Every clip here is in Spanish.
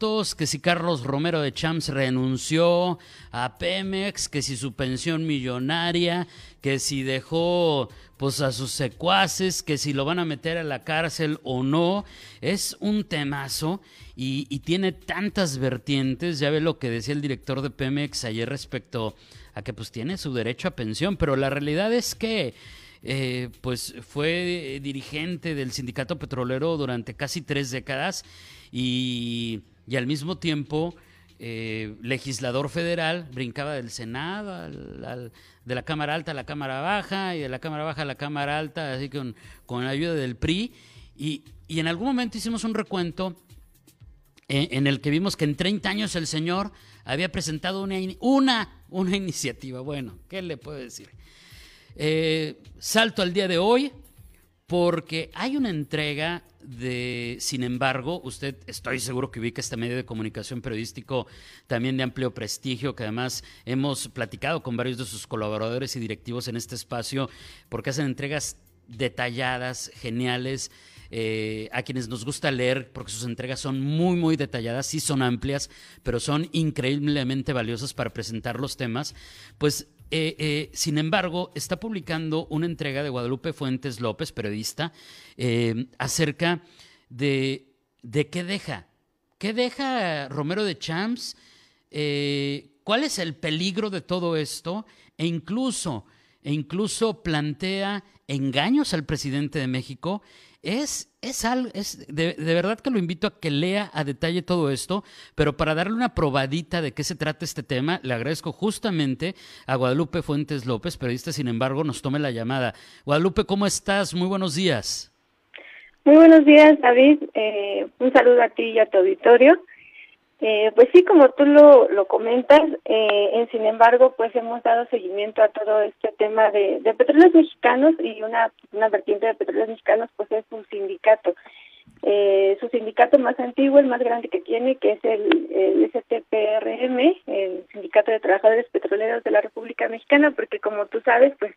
Que si Carlos Romero de Champs renunció a Pemex, que si su pensión millonaria, que si dejó pues a sus secuaces, que si lo van a meter a la cárcel o no, es un temazo y, tiene tantas vertientes, ya ve lo que decía el director de Pemex ayer respecto a que pues tiene su derecho a pensión, pero la realidad es que eh, pues fue dirigente del sindicato petrolero durante casi tres décadas y, al mismo tiempo eh, legislador federal, brincaba del Senado, de la Cámara Alta a la Cámara Baja y de la Cámara Baja a la Cámara Alta, así con, con la ayuda del PRI. Y, y en algún momento hicimos un recuento en, el que vimos que en 30 años el señor había presentado una, una, una iniciativa. Bueno, ¿qué le puedo decir? Eh, salto al día de hoy porque hay una entrega de, sin embargo, usted estoy seguro que ubica este medio de comunicación periodístico también de amplio prestigio, que además hemos platicado con varios de sus colaboradores y directivos en este espacio, porque hacen entregas detalladas, geniales, eh, a quienes nos gusta leer, porque sus entregas son muy, muy detalladas, sí son amplias, pero son increíblemente valiosas para presentar los temas, pues eh, eh, sin embargo, está publicando una entrega de Guadalupe Fuentes López, periodista, acerca de, de, qué deja. ¿Qué deja Romero de Champs? ¿Cuál es el peligro de todo esto? E incluso, e incluso plantea engaños al presidente de México es, es algo, es de, verdad que lo invito a que lea a detalle todo esto, pero para darle una probadita de qué se trata este tema, le agradezco justamente a Guadalupe Fuentes López, periodista, sin embargo, nos tome la llamada. Guadalupe, ¿cómo estás? Muy buenos días. Muy buenos días, David. Eh, un saludo a ti y a tu auditorio. Eh, pues sí, como tú lo, lo comentas, eh, sin embargo, pues hemos dado seguimiento a todo este tema de, de petróleos mexicanos y una, una vertiente de petróleos mexicanos pues es un sindicato. Eh, su sindicato más antiguo, el más grande que tiene, que es el, el STPRM, el Sindicato de Trabajadores Petroleros de la República Mexicana, porque como tú sabes, pues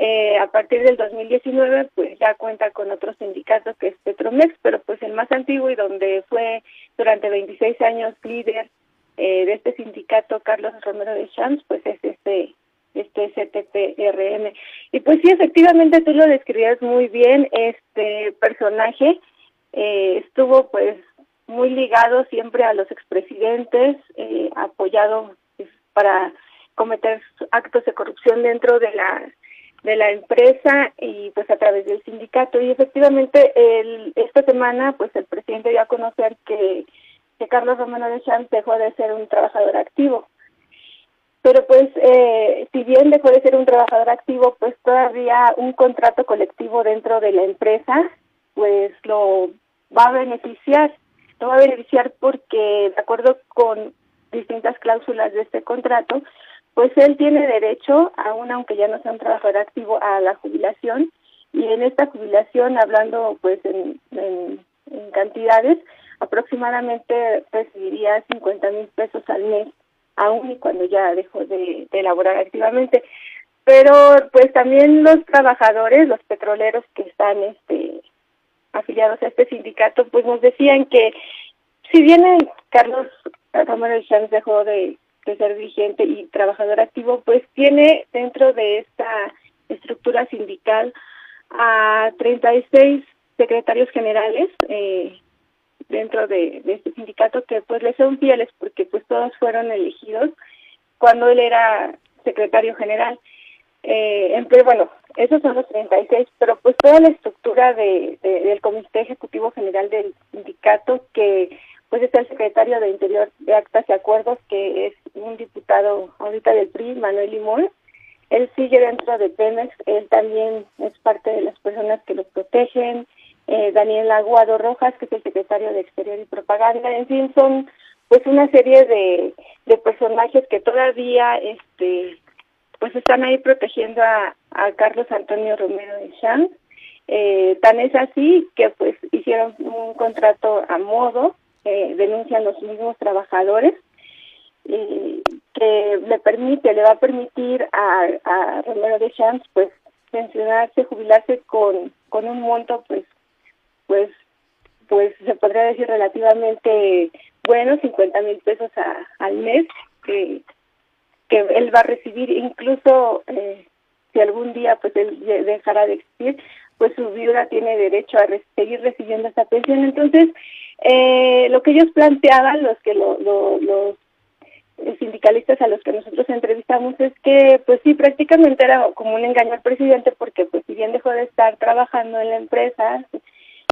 eh, a partir del 2019 pues ya cuenta con otros sindicatos que es Petromex, pero pues el más antiguo y donde fue durante 26 años líder eh, de este sindicato Carlos Romero de Champs, pues es este este CTPRM. Y pues sí, efectivamente tú lo describías muy bien, este personaje eh, estuvo pues muy ligado siempre a los expresidentes, eh, apoyado pues, para cometer actos de corrupción dentro de la de la empresa y pues a través del sindicato. Y efectivamente el, esta semana pues el presidente dio a conocer que, que Carlos Romano de Champs dejó de ser un trabajador activo. Pero pues eh, si bien dejó de ser un trabajador activo pues todavía un contrato colectivo dentro de la empresa pues lo va a beneficiar. Lo va a beneficiar porque de acuerdo con distintas cláusulas de este contrato pues él tiene derecho, aún aunque ya no sea un trabajador activo, a la jubilación y en esta jubilación, hablando pues en, en, cantidades, aproximadamente recibiría 50 mil pesos al mes, aún y cuando ya dejó de, de elaborar activamente. Pero pues también los trabajadores, los petroleros que están este afiliados a este sindicato, pues nos decían que si bien Carlos Romero Chávez dejó de de ser vigente y trabajador activo, pues tiene dentro de esta estructura sindical a 36 secretarios generales eh, dentro de, este sindicato que pues le son fieles porque pues todos fueron elegidos cuando él era secretario general. Eh, pero bueno, esos son los 36, pero pues toda la estructura de, del Comité Ejecutivo General del sindicato que pues está el secretario de Interior de Actas y Acuerdos, que es un diputado ahorita del PRI, Manuel Limón. Él sigue dentro de Pemex, él también es parte de las personas que lo protegen. Eh, Daniel Aguado Rojas, que es el secretario de Exterior y Propaganda. En fin, son pues una serie de, de personajes que todavía este pues están ahí protegiendo a, Carlos Antonio Romero de Champs. Eh, tan es así que pues hicieron un contrato a modo denuncian los mismos trabajadores que le permite, le va a permitir a, a Romero de Champs pues pensionarse, jubilarse con, con un monto pues pues pues se podría decir relativamente bueno, 50 mil pesos al mes que, que él va a recibir, incluso eh, si algún día pues él dejará de existir, pues su viuda tiene derecho a seguir recibiendo esta pensión. Entonces, eh, lo que ellos planteaban, los que lo, los sindicalistas a los que nosotros entrevistamos es que pues sí prácticamente era como un engaño al presidente porque pues si bien dejó de estar trabajando en la empresa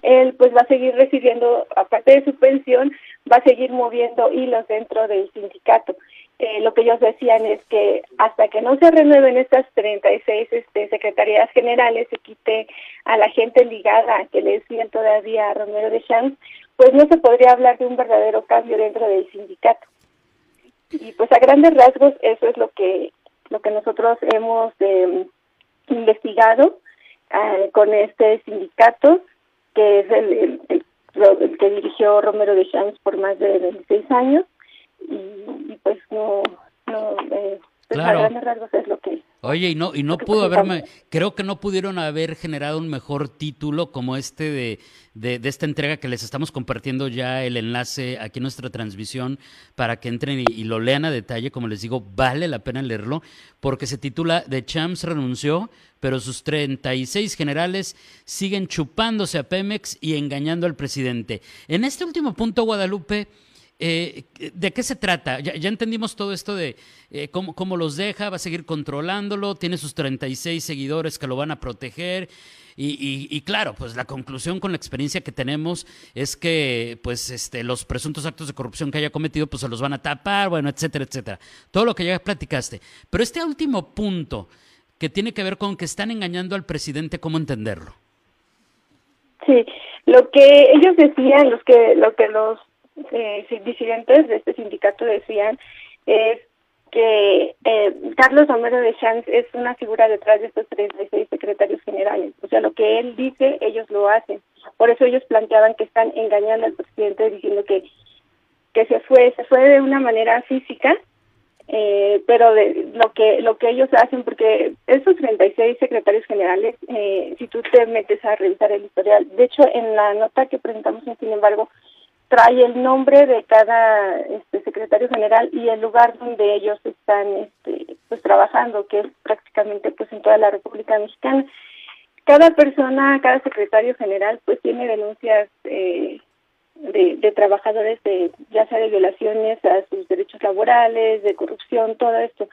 él pues va a seguir recibiendo, aparte de su pensión, va a seguir moviendo hilos dentro del sindicato. Eh, lo que ellos decían es que hasta que no se renueven estas 36 este, secretarías generales, se quite a la gente ligada que le decían todavía a Romero de Champs, pues no se podría hablar de un verdadero cambio dentro del sindicato. Y pues a grandes rasgos eso es lo que lo que nosotros hemos eh, investigado con este sindicato que es el, el, que dirigió Romero de Champs por más de 26 años. Y, pues no, no eh, claro. es lo que Oye, y no, y no pudo haberme, creo que no pudieron haber generado un mejor título como este de, de, esta entrega que les estamos compartiendo ya el enlace aquí en nuestra transmisión para que entren y, y, lo lean a detalle. Como les digo, vale la pena leerlo porque se titula The Champs renunció, pero sus 36 generales siguen chupándose a Pemex y engañando al presidente. En este último punto, Guadalupe, eh, ¿De qué se trata? Ya, entendimos todo esto de eh, cómo, los deja, va a seguir controlándolo, tiene sus 36 seguidores que lo van a proteger. Y, claro, pues la conclusión con la experiencia que tenemos es que pues este, los presuntos actos de corrupción que haya cometido pues se los van a tapar, bueno, etcétera, etcétera. Todo lo que ya platicaste. Pero este último punto que tiene que ver con que están engañando al presidente, ¿cómo entenderlo? Sí, lo que ellos decían, los que, lo que los eh, disidentes de este sindicato decían es que eh, Carlos Romero de Champs es una figura detrás de estos 36 secretarios generales. O sea, lo que él dice, ellos lo hacen. Por eso ellos planteaban que están engañando al presidente diciendo que que se fue se fue de una manera física eh, pero de lo que lo que ellos hacen porque esos 36 secretarios generales eh, si tú te metes a revisar el historial de hecho en la nota que presentamos sin embargo trae el nombre de cada este, secretario general y el lugar donde ellos están este, pues trabajando, que es prácticamente pues en toda la República Mexicana. Cada persona, cada secretario general pues tiene denuncias eh, de, de trabajadores de ya sea de violaciones a sus derechos laborales, de corrupción, todo esto.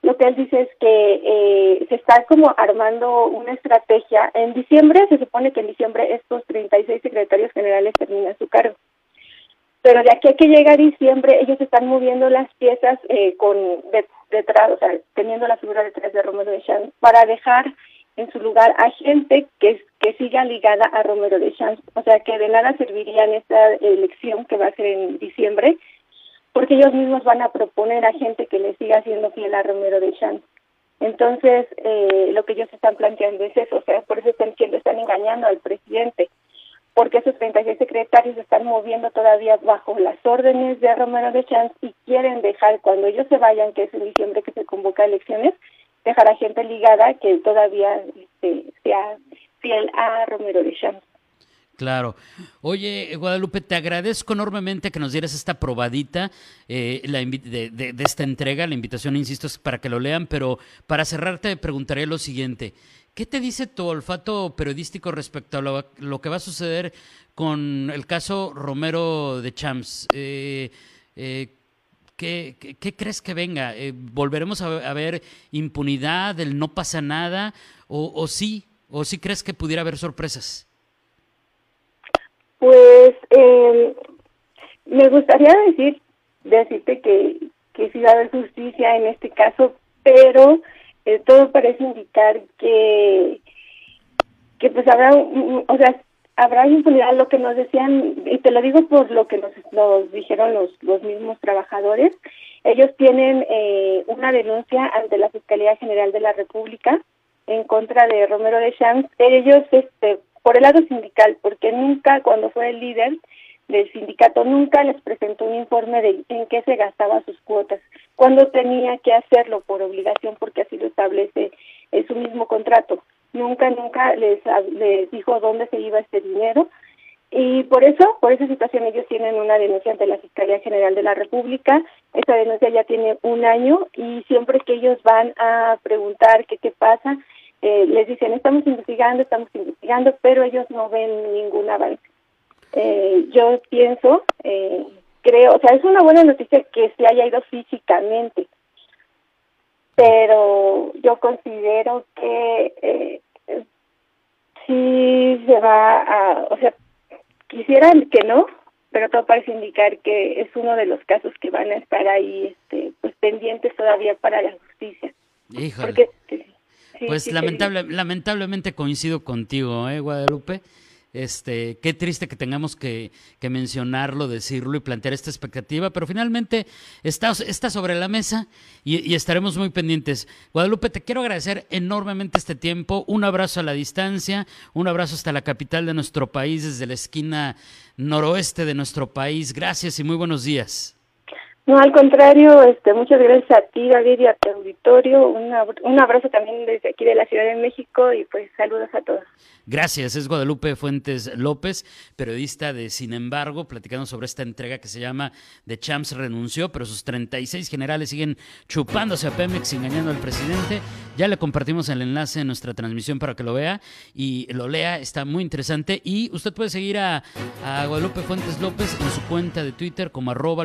Lo que él dice es que eh, se está como armando una estrategia. En diciembre, se supone que en diciembre estos 36 secretarios generales terminan su cargo pero de aquí a que llega diciembre ellos están moviendo las piezas eh, con detrás, o sea, teniendo la figura detrás de Romero de Champs para dejar en su lugar a gente que, que siga ligada a Romero de Champs, o sea, que de nada serviría en esta elección que va a ser en diciembre, porque ellos mismos van a proponer a gente que le siga siendo fiel a Romero de Champs. Entonces, eh, lo que ellos están planteando es eso, o sea, por eso están están engañando al 36 secretarios están moviendo todavía bajo las órdenes de Romero de Champs y quieren dejar, cuando ellos se vayan, que es en diciembre que se convoca elecciones, dejar a gente ligada que todavía este, sea fiel a Romero de Champs. Claro. Oye, Guadalupe, te agradezco enormemente que nos dieras esta probadita eh, la de, de, esta entrega. La invitación, insisto, es para que lo lean, pero para cerrar te preguntaré lo siguiente. ¿Qué te dice tu olfato periodístico respecto a lo, que va a suceder con el caso Romero de Champs? Eh, eh, ¿qué, crees que venga? Eh, ¿Volveremos a, ver impunidad, el no pasa nada? ¿O, sí? ¿O sí crees que pudiera haber sorpresas? Pues em, me gustaría decir, decirte que, que sí va a haber justicia en este caso, pero eh, todo parece indicar que que pues habrá o sea habrá impunidad lo que nos decían y te lo digo por lo que nos, nos dijeron los los mismos trabajadores ellos tienen eh, una denuncia ante la fiscalía general de la república en contra de Romero de Champs. Ellos este por el lado sindical porque nunca cuando fue el líder del sindicato nunca les presentó un informe de en qué se gastaba sus cuotas, cuando tenía que hacerlo por obligación porque así lo establece en su mismo contrato. Nunca, nunca les, les dijo dónde se iba este dinero y por eso, por esa situación ellos tienen una denuncia ante la Fiscalía General de la República. Esa denuncia ya tiene un año y siempre que ellos van a preguntar qué qué pasa, eh, les dicen estamos investigando, estamos investigando, pero ellos no ven ningún avance. Eh, yo pienso, eh, creo, o sea, es una buena noticia que se haya ido físicamente, pero yo considero que eh, sí se va a, o sea, quisieran que no, pero todo parece indicar que es uno de los casos que van a estar ahí, este, pues pendientes todavía para la justicia. Híjole. pues lamentable, lamentablemente coincido contigo, ¿eh, Guadalupe? Este, qué triste que tengamos que, mencionarlo, decirlo y plantear esta expectativa, pero finalmente está, está sobre la mesa y, estaremos muy pendientes. Guadalupe, te quiero agradecer enormemente este tiempo. Un abrazo a la distancia, un abrazo hasta la capital de nuestro país, desde la esquina noroeste de nuestro país. Gracias y muy buenos días. No, al contrario, este, muchas gracias a ti, David, y a tu auditorio. un abrazo también desde aquí de la Ciudad de México y pues saludos a todos. Gracias, es Guadalupe Fuentes López, periodista de Sin embargo, platicando sobre esta entrega que se llama The Champs renunció, pero sus 36 generales siguen chupándose a Pemex, engañando al presidente. Ya le compartimos el enlace en nuestra transmisión para que lo vea y lo lea, está muy interesante. Y usted puede seguir a, a Guadalupe Fuentes López en su cuenta de Twitter como arroba